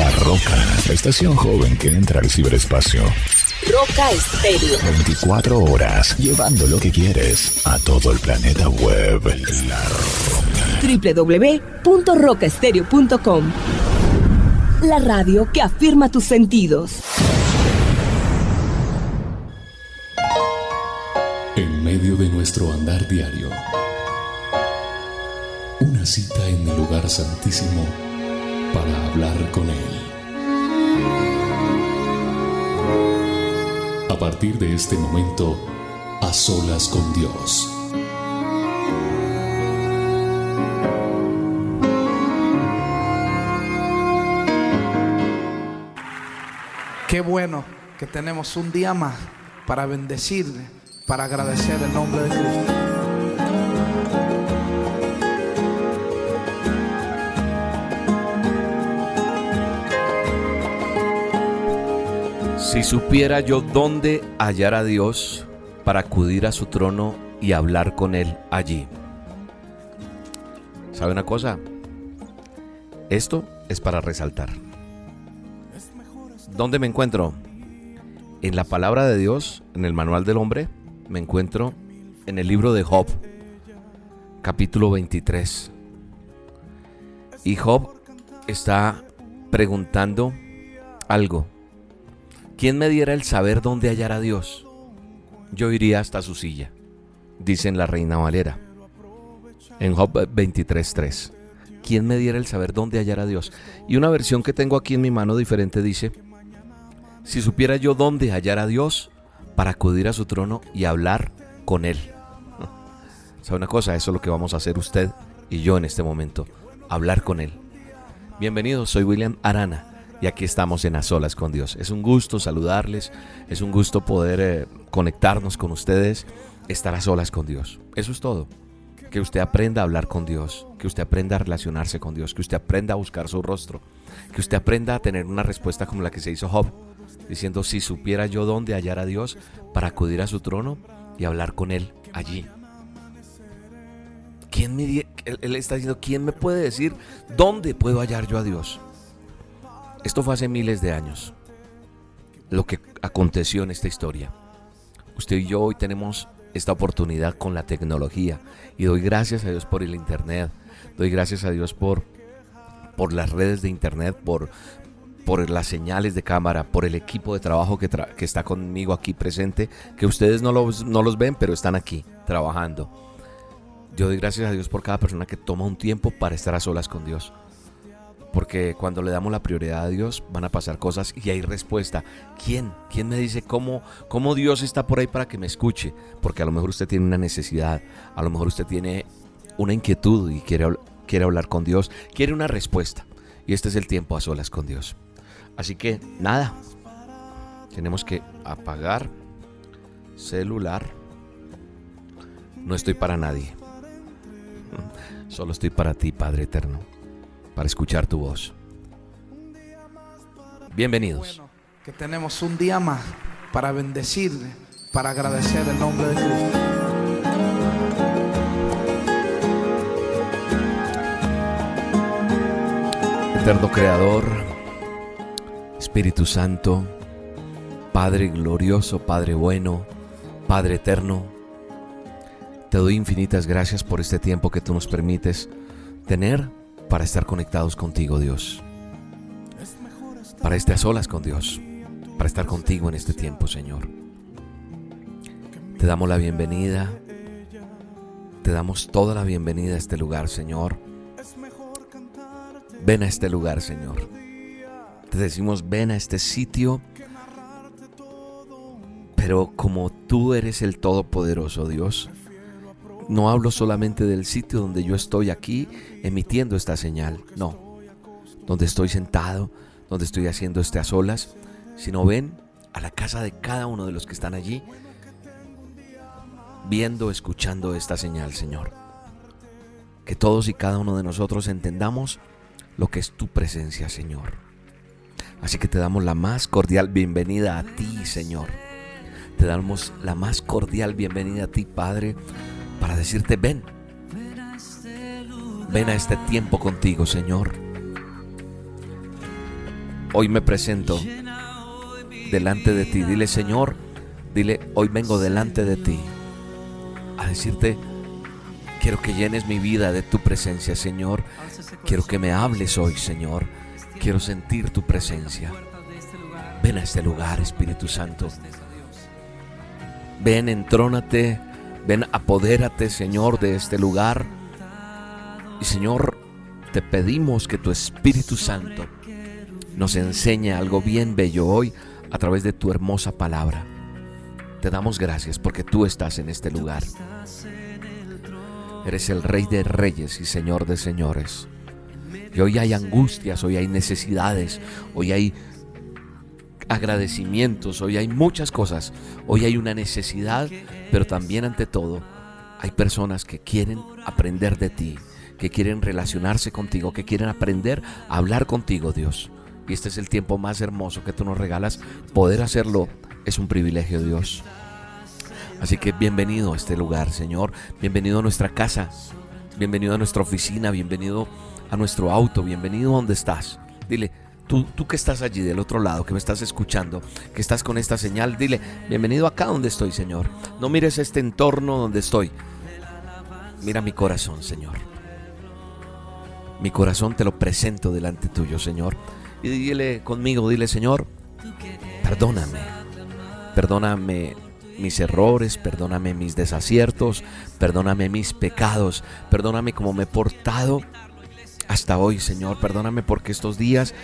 La Roca, la estación joven que entra al ciberespacio. Roca Estéreo. 24 horas, llevando lo que quieres a todo el planeta web. La Roca. www.rocaestereo.com La radio que afirma tus sentidos. En medio de nuestro andar diario, una cita en el lugar santísimo para hablar con Él. A partir de este momento, a solas con Dios. Qué bueno que tenemos un día más para bendecirle, para agradecer el nombre de Cristo. Si supiera yo dónde hallar a Dios para acudir a su trono y hablar con Él allí. ¿Sabe una cosa? Esto es para resaltar. ¿Dónde me encuentro? En la palabra de Dios, en el manual del hombre, me encuentro en el libro de Job, capítulo 23. Y Job está preguntando algo. ¿Quién me diera el saber dónde hallar a Dios? Yo iría hasta su silla, dice en la Reina Valera. En Job 23.3. ¿Quién me diera el saber dónde hallar a Dios? Y una versión que tengo aquí en mi mano diferente dice, si supiera yo dónde hallar a Dios para acudir a su trono y hablar con Él. ¿Sabe una cosa? Eso es lo que vamos a hacer usted y yo en este momento, hablar con Él. Bienvenidos, soy William Arana y aquí estamos en A Solas con Dios. Es un gusto saludarles, es un gusto poder eh, conectarnos con ustedes, estar a solas con Dios. Eso es todo. Que usted aprenda a hablar con Dios, que usted aprenda a relacionarse con Dios, que usted aprenda a buscar su rostro, que usted aprenda a tener una respuesta como la que se hizo Job, diciendo, si supiera yo dónde hallar a Dios para acudir a su trono y hablar con Él allí. ¿Quién me, él está diciendo, ¿quién me puede decir dónde puedo hallar yo a Dios? Esto fue hace miles de años, lo que aconteció en esta historia. Usted y yo hoy tenemos esta oportunidad con la tecnología y doy gracias a Dios por el Internet, doy gracias a Dios por, por las redes de Internet, por, por las señales de cámara, por el equipo de trabajo que, está conmigo aquí presente, que ustedes no los, no los ven, pero están aquí trabajando. Yo doy gracias a Dios por cada persona que toma un tiempo para estar a solas con Dios. Porque cuando le damos la prioridad a Dios van a pasar cosas y hay respuesta. ¿Quién? ¿Quién me dice cómo, cómo Dios está por ahí para que me escuche? Porque a lo mejor usted tiene una necesidad, a lo mejor usted tiene una inquietud y quiere, quiere hablar con Dios, quiere una respuesta. Y este es el tiempo a solas con Dios. Así que nada, tenemos que apagar celular. No estoy para nadie. Solo estoy para ti, Padre Eterno para escuchar tu voz. Bienvenidos. que tenemos un día más para bendecirle, para agradecer el nombre de Cristo. Eterno Creador, Espíritu Santo, Padre glorioso, Padre bueno, Padre eterno, te doy infinitas gracias por este tiempo que tú nos permites tener para estar conectados contigo, Dios. Para estar solas con Dios. Para estar contigo en este tiempo, Señor. Te damos la bienvenida. Te damos toda la bienvenida a este lugar, Señor. Ven a este lugar, Señor. Te decimos, ven a este sitio. Pero como tú eres el Todopoderoso, Dios, no hablo solamente del sitio donde yo estoy aquí emitiendo esta señal, no. Donde estoy sentado, donde estoy haciendo este a solas, sino ven a la casa de cada uno de los que están allí, viendo, escuchando esta señal, Señor. Que todos y cada uno de nosotros entendamos lo que es tu presencia, Señor. Así que te damos la más cordial bienvenida a ti, Señor. Te damos la más cordial bienvenida a ti, Padre, para decirte, ven, ven a este tiempo contigo, Señor. Hoy me presento delante de ti. Dile, Señor, dile, hoy vengo delante de ti a decirte, quiero que llenes mi vida de tu presencia, Señor. Quiero que me hables hoy, Señor. Quiero sentir tu presencia. Ven a este lugar, Espíritu Santo. Ven, entrónate. Ven, apodérate, Señor, de este lugar. Y Señor, te pedimos que tu Espíritu Santo nos enseñe algo bien bello hoy a través de tu hermosa palabra. Te damos gracias porque tú estás en este lugar. Eres el Rey de Reyes y Señor de Señores. Y hoy hay angustias, hoy hay necesidades, hoy hay agradecimientos, hoy hay muchas cosas, hoy hay una necesidad, pero también ante todo hay personas que quieren aprender de ti, que quieren relacionarse contigo, que quieren aprender a hablar contigo, Dios. Y este es el tiempo más hermoso que tú nos regalas. Poder hacerlo es un privilegio, Dios. Así que bienvenido a este lugar, Señor. Bienvenido a nuestra casa. Bienvenido a nuestra oficina. Bienvenido a nuestro auto. Bienvenido a donde estás. Dile, Tú, tú, que estás allí del otro lado, que me estás escuchando, que estás con esta señal, dile, bienvenido acá donde estoy, Señor. No mires este entorno donde estoy. Mira mi corazón, Señor. Mi corazón te lo presento delante tuyo, Señor. Y dile conmigo, dile, Señor, perdóname. Perdóname mis errores, perdóname mis desaciertos, perdóname mis pecados, perdóname como me he portado hasta hoy, Señor. Perdóname porque estos días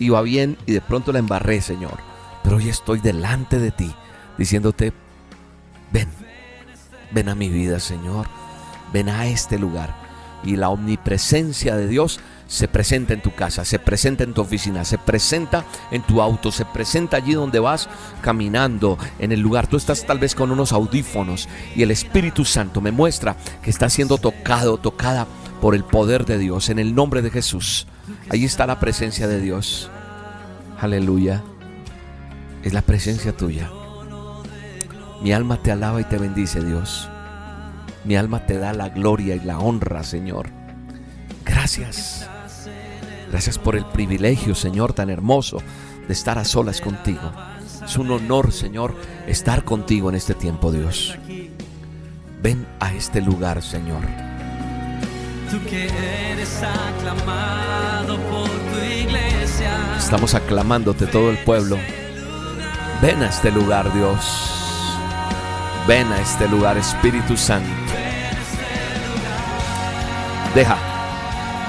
iba bien y de pronto la embarré, Señor. Pero hoy estoy delante de ti, diciéndote, ven, ven a mi vida, Señor. Ven a este lugar. Y la omnipresencia de Dios se presenta en tu casa, se presenta en tu oficina, se presenta en tu auto, se presenta allí donde vas caminando en el lugar. Tú estás tal vez con unos audífonos y el Espíritu Santo me muestra que está siendo tocado, tocada por el poder de Dios, en el nombre de Jesús. Ahí está la presencia de Dios. Aleluya. Es la presencia tuya. Mi alma te alaba y te bendice, Dios. Mi alma te da la gloria y la honra, Señor. Gracias. Gracias por el privilegio, Señor, tan hermoso de estar a solas contigo. Es un honor, Señor, estar contigo en este tiempo, Dios. Ven a este lugar, Señor. Tú que eres aclamado por tu iglesia. Estamos aclamándote todo el pueblo. Ven a este lugar, Dios. Ven a este lugar, Espíritu Santo. Deja,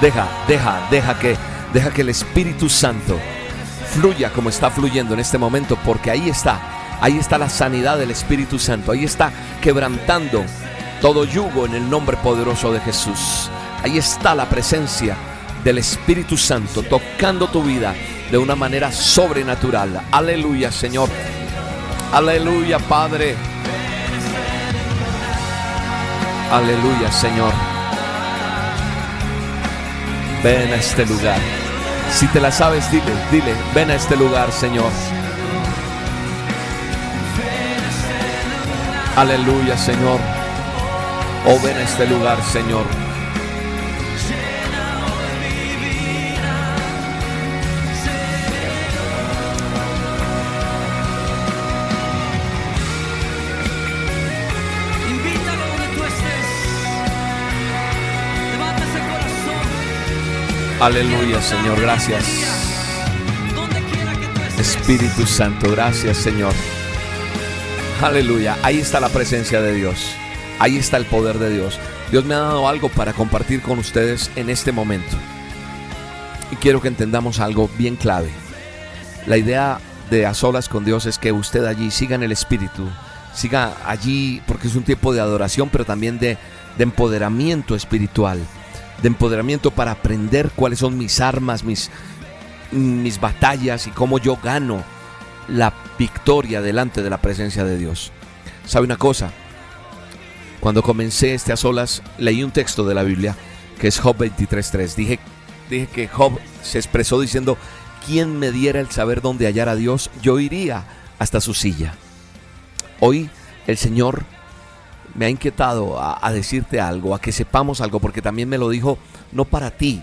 deja, deja, deja que, deja que el Espíritu Santo fluya como está fluyendo en este momento, porque ahí está, ahí está la sanidad del Espíritu Santo, ahí está quebrantando todo yugo en el nombre poderoso de Jesús. Ahí está la presencia del Espíritu Santo tocando tu vida de una manera sobrenatural. Aleluya, Señor. Aleluya, Padre. Aleluya, Señor. Ven a este lugar. Si te la sabes, dile, dile, ven a este lugar, Señor. Aleluya, Señor. Oh, ven a este lugar, Señor. Aleluya, Señor, gracias. Espíritu Santo, gracias, Señor. Aleluya, ahí está la presencia de Dios. Ahí está el poder de Dios. Dios me ha dado algo para compartir con ustedes en este momento. Y quiero que entendamos algo bien clave. La idea de a solas con Dios es que usted allí siga en el Espíritu, siga allí porque es un tiempo de adoración, pero también de, de empoderamiento espiritual de empoderamiento para aprender cuáles son mis armas, mis, mis batallas y cómo yo gano la victoria delante de la presencia de Dios. ¿Sabe una cosa? Cuando comencé este a solas, leí un texto de la Biblia que es Job 23.3. Dije, dije que Job se expresó diciendo, quien me diera el saber dónde hallar a Dios, yo iría hasta su silla. Hoy el Señor me ha inquietado a, decirte algo, a que sepamos algo, porque también me lo dijo no para ti,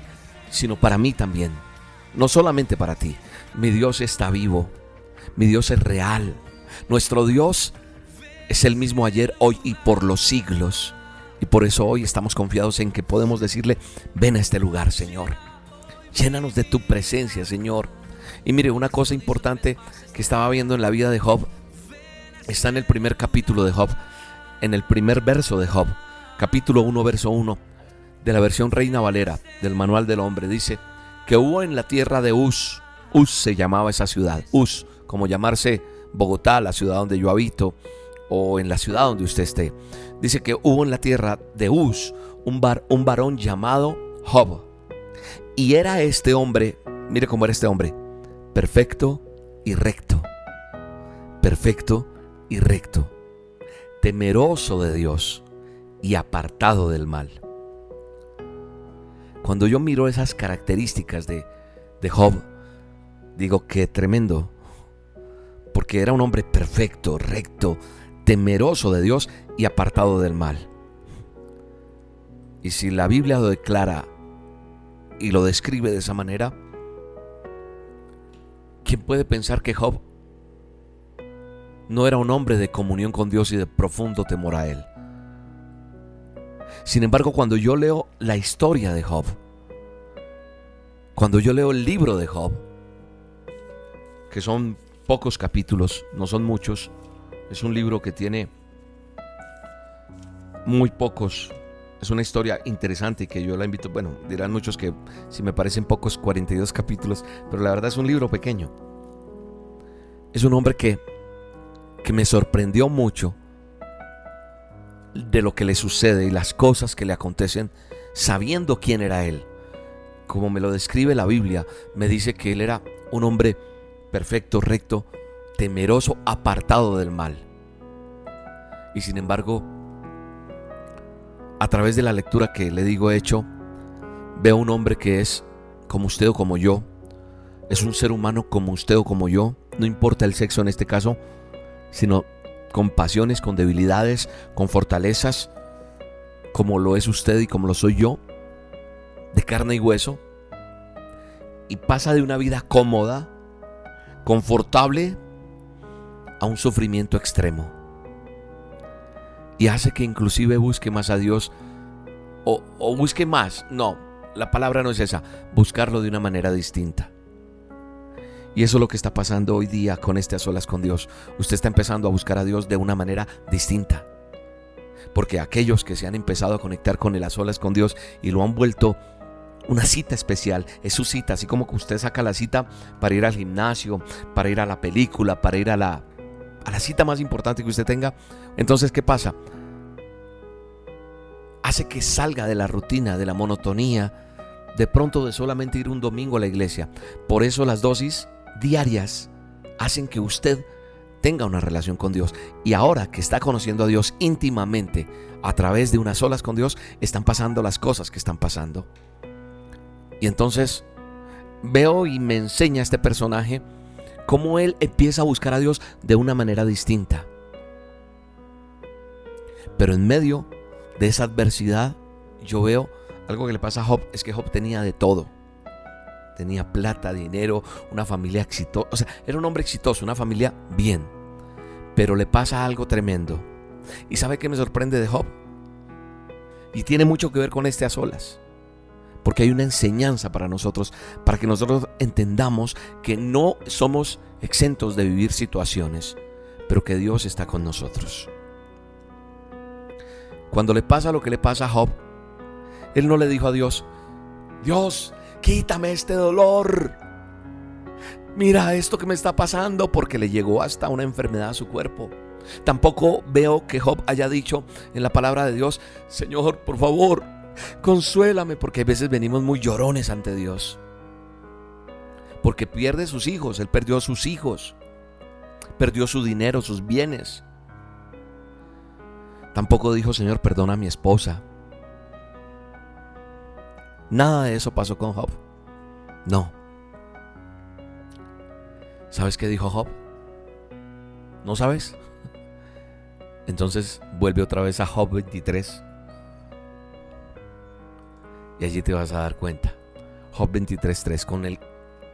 sino para mí también. no solamente para ti. Mi Dios está vivo, mi Dios es real. Nuestro Dios es el mismo ayer, hoy y por los siglos. Y por eso hoy estamos confiados en que podemos decirle, ven a este lugar, Señor. Llénanos de tu presencia, Señor. Y mire, una cosa importante que estaba viendo en la vida de Job está en el primer capítulo de Job, en el primer verso de Job, capítulo 1, verso 1, de la versión Reina Valera, del Manual del Hombre. Dice que hubo en la tierra de Uz, Uz se llamaba esa ciudad, Uz, como llamarse Bogotá, la ciudad donde yo habito, o en la ciudad donde usted esté. Dice que hubo en la tierra de Uz un, bar, un varón llamado Job. Y era este hombre, mire cómo era este hombre, perfecto y recto. Perfecto y recto. Temeroso de Dios y apartado del mal. Cuando yo miro esas características de, de Job, digo que tremendo. Porque era un hombre perfecto, recto, temeroso de Dios y apartado del mal. Y si la Biblia lo declara y lo describe de esa manera, ¿quién puede pensar que Job no era un hombre de comunión con Dios y de profundo temor a Él? Sin embargo, cuando yo leo la historia de Job, cuando yo leo el libro de Job, que son pocos capítulos, no son muchos, es un libro que tiene muy pocos. Es una historia interesante que yo la invito, bueno, dirán muchos que si me parecen pocos, 42 capítulos, pero la verdad es un libro pequeño. Es un hombre que, que me sorprendió mucho de lo que le sucede y las cosas que le acontecen sabiendo quién era él. Como me lo describe la Biblia, me dice que él era un hombre perfecto, recto, temeroso, apartado del mal. Y sin embargo, a través de la lectura que le digo hecho, veo un hombre que es como usted o como yo, es un ser humano como usted o como yo, no importa el sexo en este caso, sino con pasiones, con debilidades, con fortalezas, como lo es usted y como lo soy yo, de carne y hueso, y pasa de una vida cómoda, confortable, a un sufrimiento extremo. Y hace que inclusive busque más a Dios o, busque más. No, la palabra no es esa. Buscarlo de una manera distinta. Y eso es lo que está pasando hoy día con este a solas con Dios. Usted está empezando a buscar a Dios de una manera distinta. Porque aquellos que se han empezado a conectar con el a solas con Dios y lo han vuelto una cita especial, es su cita, así como que usted saca la cita para ir al gimnasio, para ir a la película, para ir a la a la cita más importante que usted tenga, entonces ¿qué pasa? Hace que salga de la rutina, de la monotonía, de pronto de solamente ir un domingo a la iglesia. Por eso las dosis diarias hacen que usted tenga una relación con Dios. Y ahora que está conociendo a Dios íntimamente a través de unas solas con Dios, están pasando las cosas que están pasando. Y entonces veo y me enseña este personaje cómo él empieza a buscar a Dios de una manera distinta. Pero en medio de esa adversidad, yo veo algo que le pasa a Job, es que Job tenía de todo. Tenía plata, dinero, una familia exitosa. O sea, era un hombre exitoso, una familia bien. Pero le pasa algo tremendo. ¿Y sabe qué me sorprende de Job? Y tiene mucho que ver con este a solas porque hay una enseñanza para nosotros, para que nosotros entendamos que no somos exentos de vivir situaciones, pero que Dios está con nosotros. Cuando le pasa lo que le pasa a Job, él no le dijo a Dios, Dios, quítame este dolor. Mira esto que me está pasando porque le llegó hasta una enfermedad a su cuerpo. Tampoco veo que Job haya dicho en la palabra de Dios, Señor, por favor, Consuélame porque a veces venimos muy llorones ante Dios. Porque pierde sus hijos, él perdió a sus hijos, perdió su dinero, sus bienes. Tampoco dijo, Señor, perdona a mi esposa. Nada de eso pasó con Job. No. ¿Sabes qué dijo Job? ¿No sabes? Entonces vuelve otra vez a Job 23. Y allí te vas a dar cuenta. Job 23.3 con el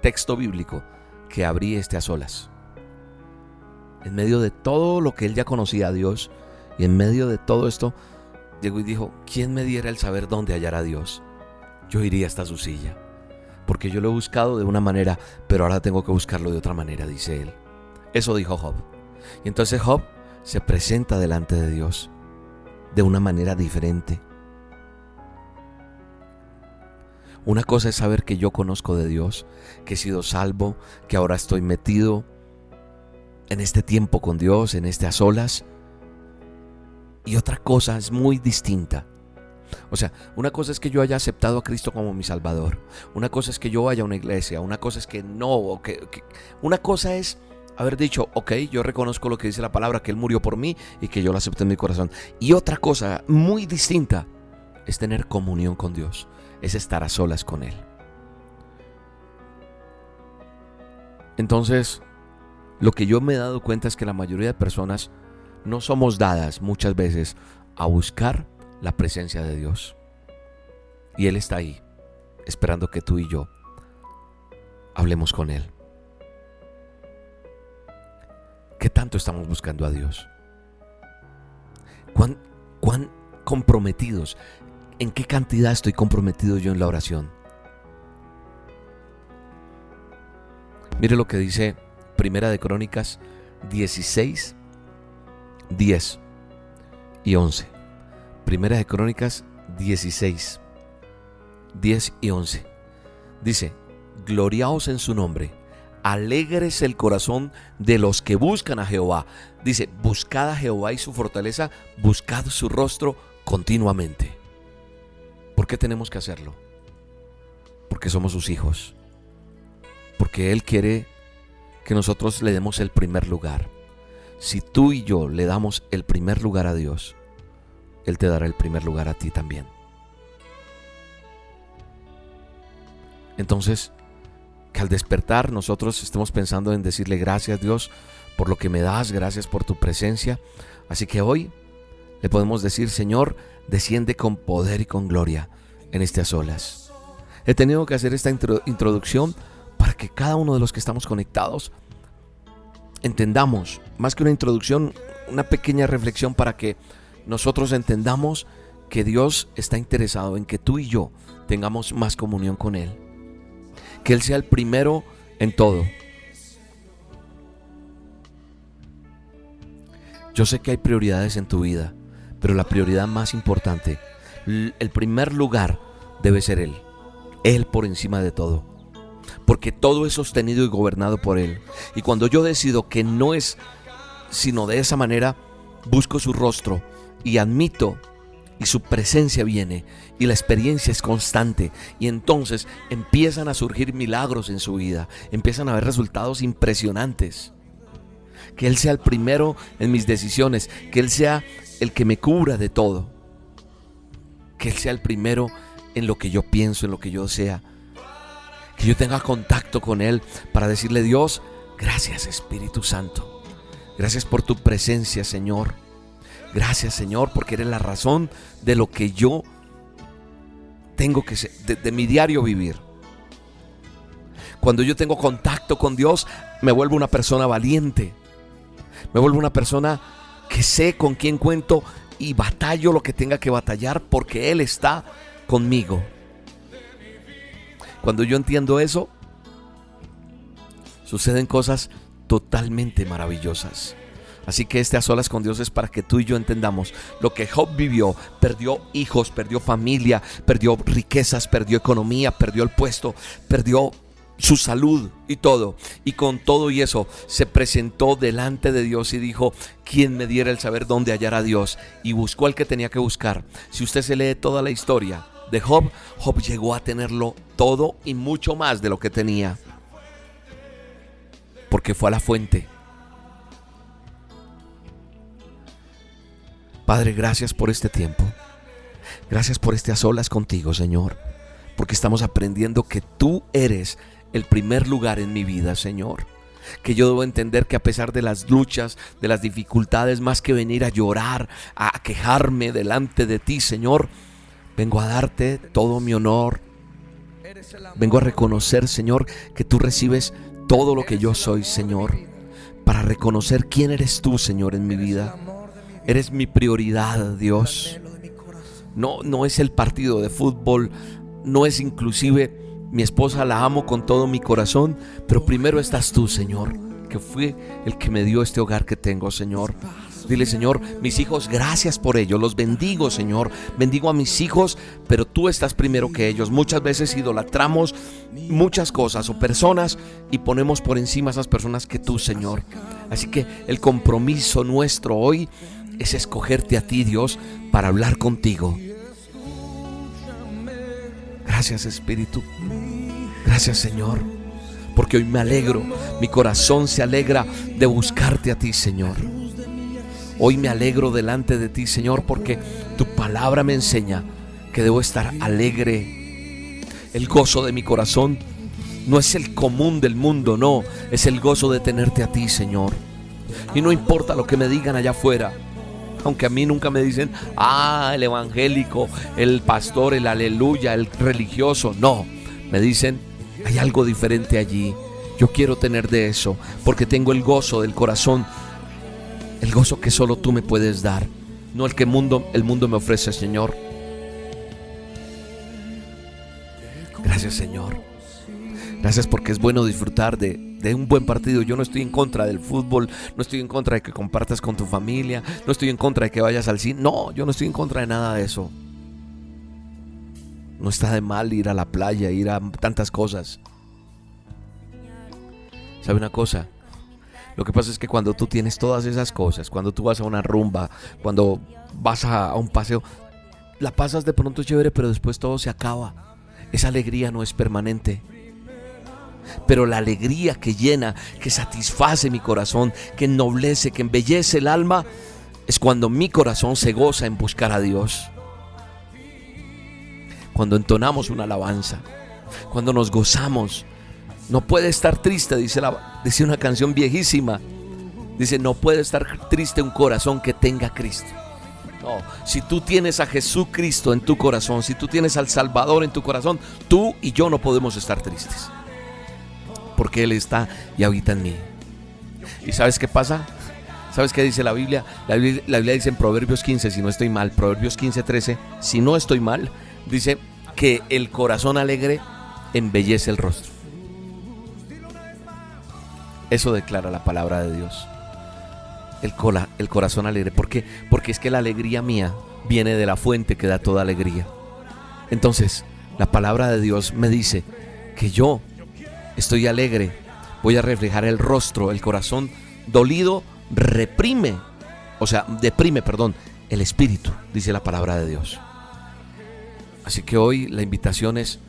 texto bíblico que abrí este a solas. En medio de todo lo que él ya conocía a Dios y en medio de todo esto, llegó y dijo, ¿quién me diera el saber dónde hallar a Dios? Yo iría hasta su silla, porque yo lo he buscado de una manera, pero ahora tengo que buscarlo de otra manera, dice él. Eso dijo Job. Y entonces Job se presenta delante de Dios de una manera diferente. Una cosa es saber que yo conozco de Dios, que he sido salvo, que ahora estoy metido en este tiempo con Dios, en este a solas. Y otra cosa es muy distinta. O sea, una cosa es que yo haya aceptado a Cristo como mi Salvador. Una cosa es que yo vaya a una iglesia. Una cosa es que no. que, una cosa es haber dicho, ok, yo reconozco lo que dice la palabra, que Él murió por mí y que yo lo acepto en mi corazón. Y otra cosa muy distinta es tener comunión con Dios es estar a solas con Él. Entonces, lo que yo me he dado cuenta es que la mayoría de personas no somos dadas muchas veces a buscar la presencia de Dios. Y Él está ahí, esperando que tú y yo hablemos con Él. ¿Qué tanto estamos buscando a Dios? ¿Cuán, cuán comprometidos en qué cantidad estoy comprometido yo en la oración. Mire lo que dice Primera de Crónicas 16, 10 y 11. Primera de Crónicas 16, 10 y 11. Dice, gloriaos en su nombre, alegres el corazón de los que buscan a Jehová. Dice, buscad a Jehová y su fortaleza, buscad su rostro continuamente. ¿Por qué tenemos que hacerlo? Porque somos sus hijos. Porque Él quiere que nosotros le demos el primer lugar. Si tú y yo le damos el primer lugar a Dios, Él te dará el primer lugar a ti también. Entonces, que al despertar nosotros estemos pensando en decirle gracias Dios por lo que me das, gracias por tu presencia. Así que hoy le podemos decir, Señor, desciende con poder y con gloria en estas olas. He tenido que hacer esta introducción para que cada uno de los que estamos conectados entendamos, más que una introducción, una pequeña reflexión para que nosotros entendamos que Dios está interesado en que tú y yo tengamos más comunión con Él. Que Él sea el primero en todo. Yo sé que hay prioridades en tu vida pero la prioridad más importante, el primer lugar debe ser Él. Él por encima de todo. Porque todo es sostenido y gobernado por Él. Y cuando yo decido que no es sino de esa manera, busco su rostro y admito y su presencia viene y la experiencia es constante y entonces empiezan a surgir milagros en su vida, empiezan a haber resultados impresionantes. Que Él sea el primero en mis decisiones, que Él sea el que me cubra de todo. Que Él sea el primero en lo que yo pienso, en lo que yo sea. Que yo tenga contacto con Él para decirle, Dios, gracias Espíritu Santo. Gracias por tu presencia, Señor. Gracias, Señor, porque eres la razón de lo que yo tengo que ser, de, de mi diario vivir. Cuando yo tengo contacto con Dios, me vuelvo una persona valiente. Me vuelvo una persona que sé con quién cuento y batallo lo que tenga que batallar porque Él está conmigo. Cuando yo entiendo eso, suceden cosas totalmente maravillosas. Así que este a solas con Dios es para que tú y yo entendamos lo que Job vivió. Perdió hijos, perdió familia, perdió riquezas, perdió economía, perdió el puesto, perdió su salud y todo. Y con todo y eso se presentó delante de Dios y dijo, ¿quién me diera el saber dónde hallar a Dios? Y buscó al que tenía que buscar. Si usted se lee toda la historia de Job, Job llegó a tenerlo todo y mucho más de lo que tenía. Porque fue a la fuente. Padre, gracias por este tiempo. Gracias por este a solas contigo, Señor. Porque estamos aprendiendo que tú eres el primer lugar en mi vida, Señor. Que yo debo entender que a pesar de las luchas, de las dificultades, más que venir a llorar, a quejarme delante de ti, Señor, vengo a darte todo mi honor, Vengo a reconocer, Señor, que tú recibes todo lo que yo soy, Señor, para reconocer quién eres tú, Señor, en mi vida. Eres mi prioridad, Dios. No, no es el partido de fútbol, no es inclusive mi esposa, la amo con todo mi corazón, pero primero estás tú, Señor, que fue el que me dio este hogar que tengo, Señor. Dile, Señor, mis hijos, gracias por ello. Los bendigo, Señor. Bendigo a mis hijos, pero tú estás primero que ellos. Muchas veces idolatramos muchas cosas o personas y ponemos por encima a esas personas que tú, Señor. Así que el compromiso nuestro hoy es escogerte a ti, Dios, para hablar contigo. Gracias, Espíritu. Gracias, Señor. Porque hoy me alegro, mi corazón se alegra de buscarte a ti, Señor. Hoy me alegro delante de ti, Señor, porque tu palabra me enseña que debo estar alegre. El gozo de mi corazón no es el común del mundo, no, es el gozo de tenerte a ti, Señor. Y no importa lo que me digan allá afuera, aunque a mí nunca me dicen, ah, el evangélico, el pastor, el aleluya, el religioso, no, me dicen, hay algo diferente allí. Yo quiero tener de eso, porque tengo el gozo del corazón el gozo que solo tú me puedes dar, no el que el mundo me ofrece, Señor. Gracias, Señor. Gracias porque es bueno disfrutar de, de, un buen partido. Yo no estoy en contra del fútbol, no estoy en contra de que compartas con tu familia, no estoy en contra de que vayas al cine. No, yo no estoy en contra de nada de eso. No está de mal ir a la playa, ir a tantas cosas. ¿Sabe una cosa? Lo que pasa es que cuando tú tienes todas esas cosas, cuando tú vas a una rumba, cuando vas a, un paseo, la pasas de pronto chévere, pero después todo se acaba. Esa alegría no es permanente. Pero la alegría que llena, que satisface mi corazón, que ennoblece, que embellece el alma, es cuando mi corazón se goza en buscar a Dios. Cuando entonamos una alabanza, cuando nos gozamos no puede estar triste, dice, la, una canción viejísima. Dice, no puede estar triste un corazón que tenga Cristo. No, si tú tienes a Jesucristo en tu corazón, si tú tienes al Salvador en tu corazón, tú y yo no podemos estar tristes. Porque Él está y habita en mí. ¿Y sabes qué pasa? ¿Sabes qué dice la Biblia? La Biblia, dice en Proverbios 15, si no estoy mal, Proverbios 15, 13, si no estoy mal, dice que el corazón alegre embellece el rostro. Eso declara la palabra de Dios. El, cola, el corazón alegre. ¿Por qué? Porque es que la alegría mía viene de la fuente que da toda alegría. Entonces, la palabra de Dios me dice que yo estoy alegre. Voy a reflejar el rostro, el corazón dolido reprime, o sea, deprime, perdón, el espíritu, dice la palabra de Dios. Así que hoy la invitación es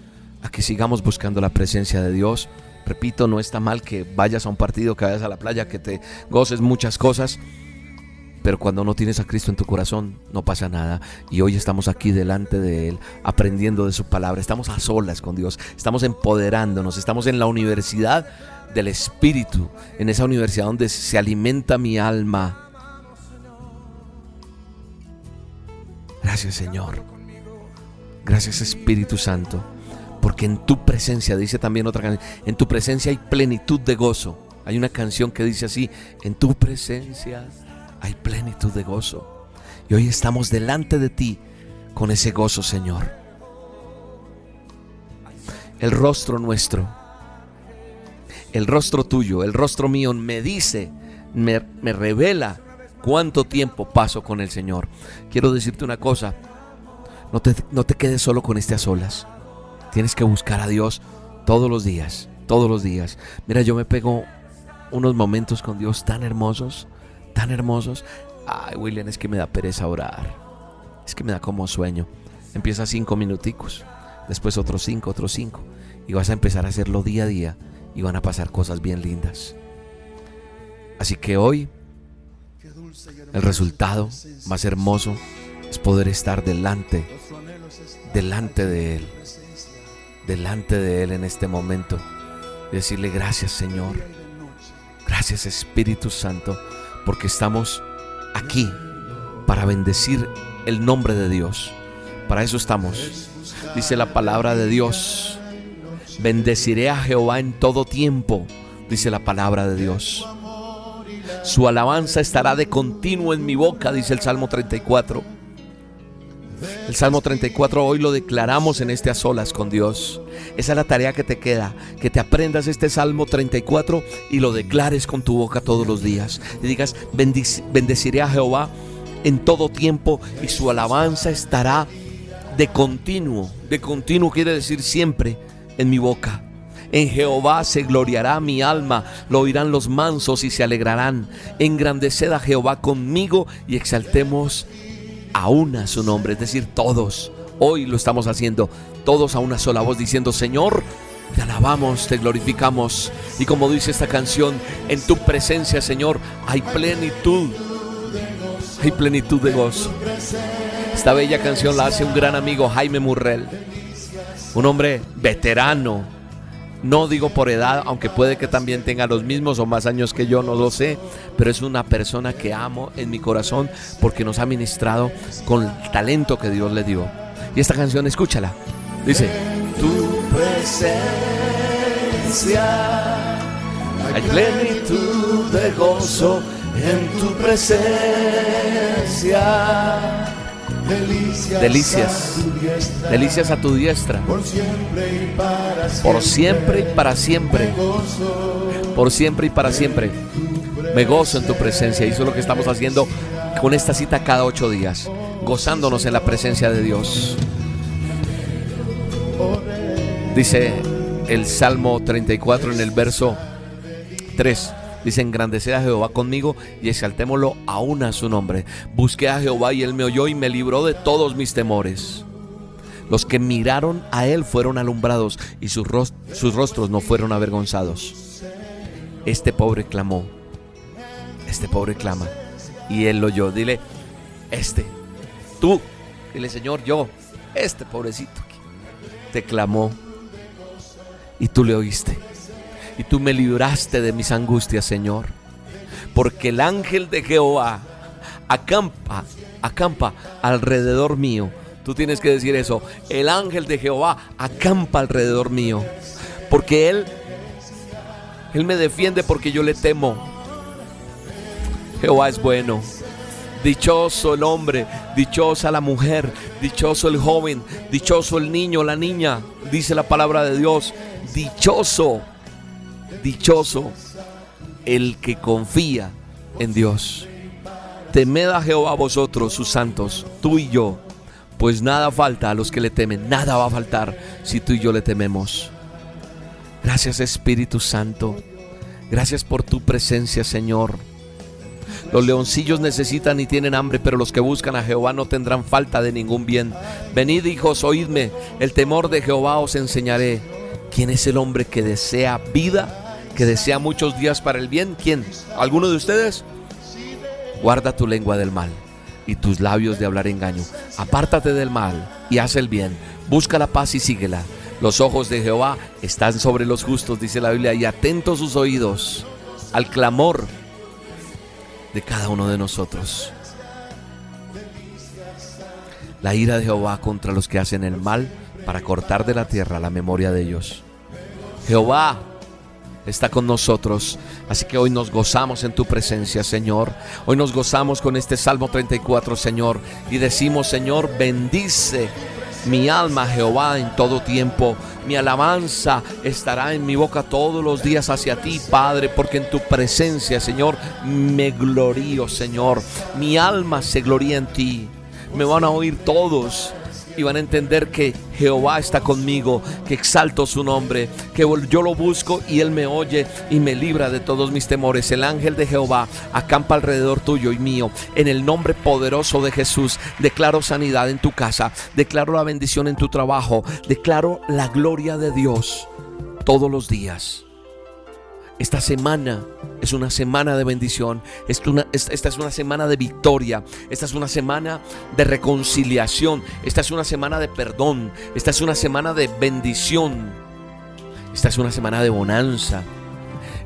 a que sigamos buscando la presencia de Dios Repito, no está mal que vayas a un partido, que vayas a la playa, que te goces muchas cosas. Pero cuando no tienes a Cristo en tu corazón, no pasa nada. Y hoy estamos aquí delante de Él, aprendiendo de su palabra. Estamos a solas con Dios. Estamos empoderándonos. Estamos en la universidad del Espíritu. En esa universidad donde se alimenta mi alma. Gracias Señor. Gracias Espíritu Santo porque en tu presencia, dice también otra canción, en tu presencia hay plenitud de gozo. Hay una canción que dice así, en tu presencia hay plenitud de gozo. Y hoy estamos delante de ti con ese gozo, Señor. El rostro nuestro, el rostro tuyo, el rostro mío me dice, me, revela cuánto tiempo paso con el Señor. Quiero decirte una cosa, no te, no te quedes solo con a solas. Tienes que buscar a Dios todos los días, todos los días. Mira, yo me pego unos momentos con Dios tan hermosos, tan hermosos. Ay, William, es que me da pereza orar. Es que me da como sueño. Empieza cinco minuticos, después otros cinco, otros cinco. Y vas a empezar a hacerlo día a día y van a pasar cosas bien lindas. Así que hoy el resultado más hermoso es poder estar delante, delante de Él delante de Él en este momento y decirle gracias Señor, gracias Espíritu Santo, porque estamos aquí para bendecir el nombre de Dios. Para eso estamos. Dice la palabra de Dios Bendeciré a Jehová en todo tiempo, dice la palabra de Dios. Su alabanza estará de continuo en mi boca, dice el Salmo 34. El Salmo 34 hoy lo declaramos en este a solas con Dios. Esa es la tarea que te queda, que te aprendas este Salmo 34 y lo declares con tu boca todos los días. Y digas, bendeciré a Jehová en todo tiempo y su alabanza estará de continuo. De continuo quiere decir siempre en mi boca. En Jehová se gloriará mi alma, lo oirán los mansos y se alegrarán. Engrandeced a Jehová conmigo y exaltemos a una su nombre, es decir, todos. Hoy lo estamos haciendo, todos a una sola voz diciendo, Señor, te alabamos, te glorificamos. Y como dice esta canción, en tu presencia, Señor, hay plenitud, hay plenitud de gozo. Esta bella canción la hace un gran amigo, Jaime Murrell, un hombre veterano, no digo por edad, aunque puede que también tenga los mismos o más años que yo, no lo sé, pero es una persona que amo en mi corazón porque nos ha ministrado con el talento que Dios le dio. Y esta canción, escúchala. Dice, tu presencia hay plenitud de gozo en tu presencia Delicias, delicias, a tu diestra. Por siempre y para siempre. Por siempre y para siempre. Me gozo en tu presencia. Y eso es lo que estamos haciendo con esta cita cada ocho días. Gozándonos en la presencia de Dios. Dice el Salmo 34 en el verso 3. Dice, engrandeced a Jehová conmigo y exaltémoslo aún a su nombre. Busqué a Jehová y él me oyó y me libró de todos mis temores. Los que miraron a él fueron alumbrados y sus, sus rostros no fueron avergonzados. Este pobre clamó. Este pobre clama. Y él lo oyó. Dile, este, tú, dile Señor, yo, este pobrecito, te clamó y tú le oíste y tú me libraste de mis angustias, Señor. Porque el ángel de Jehová acampa, acampa alrededor mío. Tú tienes que decir eso. El ángel de Jehová acampa alrededor mío. Porque Él, Él me defiende porque yo le temo. Jehová es bueno. Dichoso el hombre, dichosa la mujer, dichoso el joven, dichoso el niño, la niña, dice la palabra de Dios. Dichoso Dichoso el que confía en Dios. Temed a Jehová vosotros, sus santos, tú y yo, pues nada falta a los que le temen, nada va a faltar si tú y yo le tememos. Gracias Espíritu Santo, gracias por tu presencia Señor. Los leoncillos necesitan y tienen hambre, pero los que buscan a Jehová no tendrán falta de ningún bien. Venid hijos, oídme, el temor de Jehová os enseñaré. ¿Quién es el hombre que desea vida? que desea muchos días para el bien. ¿Quién? ¿Alguno de ustedes? Guarda tu lengua del mal y tus labios de hablar engaño. Apártate del mal y haz el bien. Busca la paz y síguela. Los ojos de Jehová están sobre los justos, dice la Biblia, y atentos sus oídos al clamor de cada uno de nosotros. La ira de Jehová contra los que hacen el mal para cortar de la tierra la memoria de ellos. Jehová está con nosotros. Así que hoy nos gozamos en tu presencia, Señor. Hoy nos gozamos con este Salmo 34, Señor. Y decimos, Señor, bendice mi alma, Jehová, en todo tiempo. Mi alabanza estará en mi boca todos los días hacia ti, Padre, porque en tu presencia, Señor, me glorío, Señor. Mi alma se gloría en ti. Me van a oír todos y van a entender que Jehová está conmigo, que exalto su nombre, que yo lo busco y Él me oye y me libra de todos mis temores. El ángel de Jehová acampa alrededor tuyo y mío. En el nombre poderoso de Jesús, declaro sanidad en tu casa, declaro la bendición en tu trabajo, declaro la gloria de Dios todos los días. Esta semana es una semana de bendición. Esta es una semana de victoria. Esta es una semana de reconciliación. Esta es una semana de perdón. Esta es una semana de bendición. Esta es una semana de bonanza.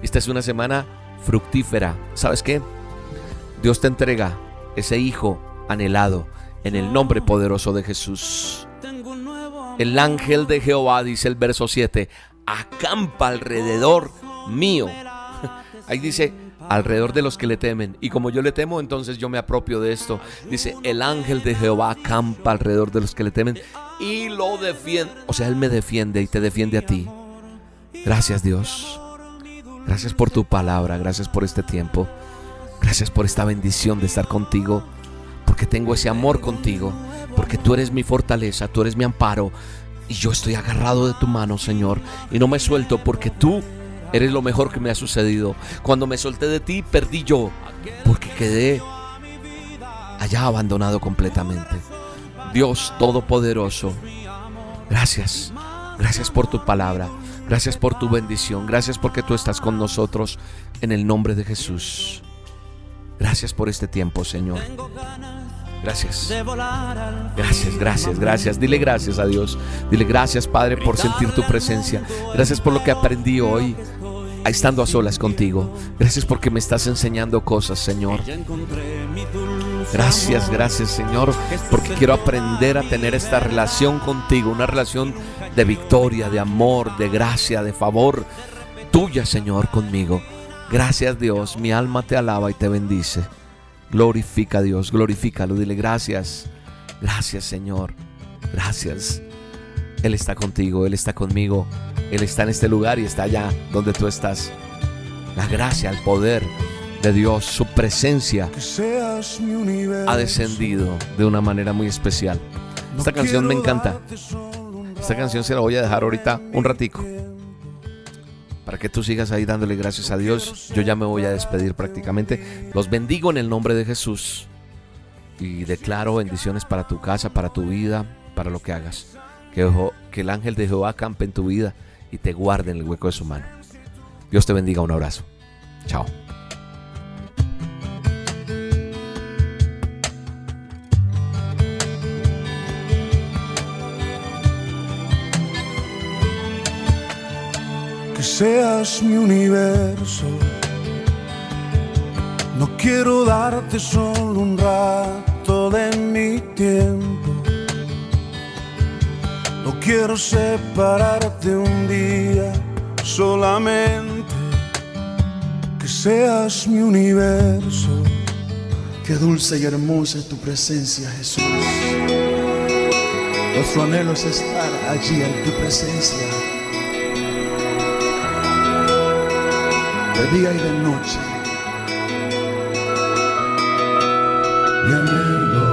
Esta es una semana fructífera. ¿Sabes qué? Dios te entrega ese hijo anhelado en el nombre poderoso de Jesús. El ángel de Jehová, dice el verso 7, acampa alrededor mío. Ahí dice, alrededor de los que le temen. Y como yo le temo, entonces yo me apropio de esto. Dice, el ángel de Jehová acampa alrededor de los que le temen y lo defiende. O sea, Él me defiende y te defiende a ti. Gracias Dios. Gracias por tu palabra. Gracias por este tiempo. Gracias por esta bendición de estar contigo. Porque tengo ese amor contigo. Porque tú eres mi fortaleza. Tú eres mi amparo. Y yo estoy agarrado de tu mano, Señor. Y no me suelto porque tú eres lo mejor que me ha sucedido. Cuando me solté de ti, perdí yo. Porque quedé allá abandonado completamente. Dios Todopoderoso, gracias. Gracias por tu palabra. Gracias por tu bendición. Gracias porque tú estás con nosotros en el nombre de Jesús. Gracias por este tiempo, Señor. Gracias. Gracias, gracias, gracias. Dile gracias a Dios. Dile gracias, Padre, por sentir tu presencia. Gracias por lo que aprendí hoy estando a solas contigo. Gracias porque me estás enseñando cosas, Señor. Gracias, gracias, Señor, porque quiero aprender a tener esta relación contigo, una relación de victoria, de amor, de gracia, de favor tuya, Señor, conmigo. Gracias, Dios. Mi alma te alaba y te bendice. Glorifica a Dios, glorifícalo. Dile gracias. Gracias, Señor. Gracias. Él está contigo, Él está conmigo. Él está en este lugar y está allá donde tú estás. La gracia, el poder de Dios, su presencia ha descendido de una manera muy especial. Esta canción me encanta. Esta canción se la voy a dejar ahorita un ratico. Que tú sigas ahí dándole gracias a Dios. Yo ya me voy a despedir prácticamente. Los bendigo en el nombre de Jesús. Y declaro bendiciones para tu casa, para tu vida, para lo que hagas. Que, que el ángel de Jehová campe en tu vida y te guarde en el hueco de su mano. Dios te bendiga, un abrazo. Chao. Que seas mi universo. No quiero darte solo un rato de mi tiempo no quiero separarte un día, solamente que seas mi universo. Qué dulce y hermosa es tu presencia, Jesús. Nuestro anhelo es estar allí en tu presencia. De día y de noche. Mi anhelo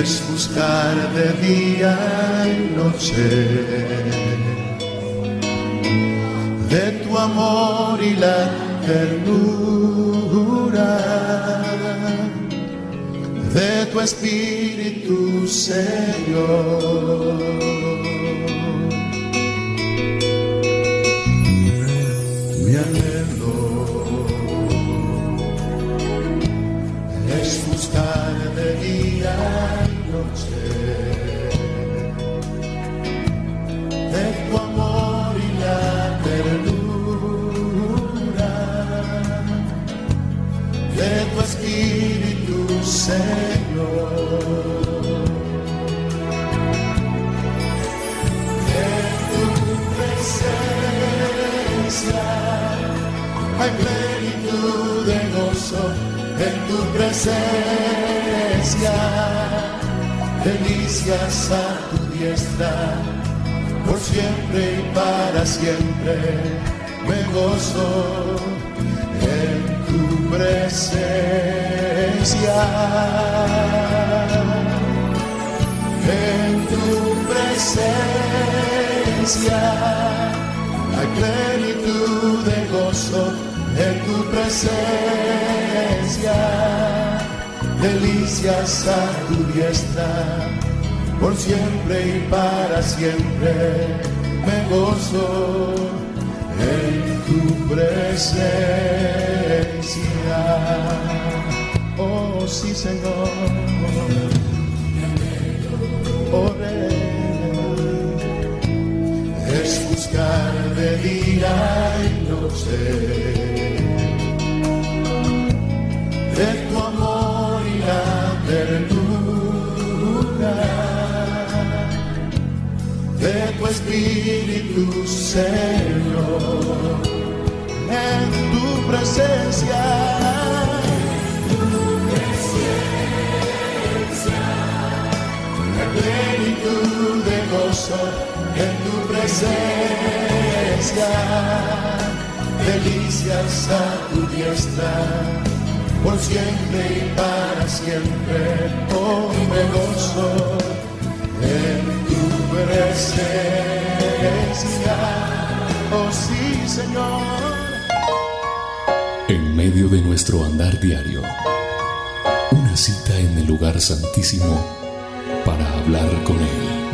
es buscar de día y noche de tu amor y la ternura de tu espíritu, Señor. Señor. En tu presencia hay plenitud de gozo, en tu presencia delicias a tu diestra, por siempre y para siempre me gozo en tu presencia. En tu presencia hay plenitud de gozo, en tu presencia delicias a tu diestra, por siempre y para siempre. Me gozo en tu presencia. Sí Señor, oh es buscar de día y noche de tu amor y la ternura espíritu, Señor, en tu presencia. En tu presencia, delicias a tu diestra, por siempre y para siempre, oh me gozo en tu presencia, oh sí Señor. En medio de nuestro andar diario, una cita en el lugar santísimo para hablar con Él.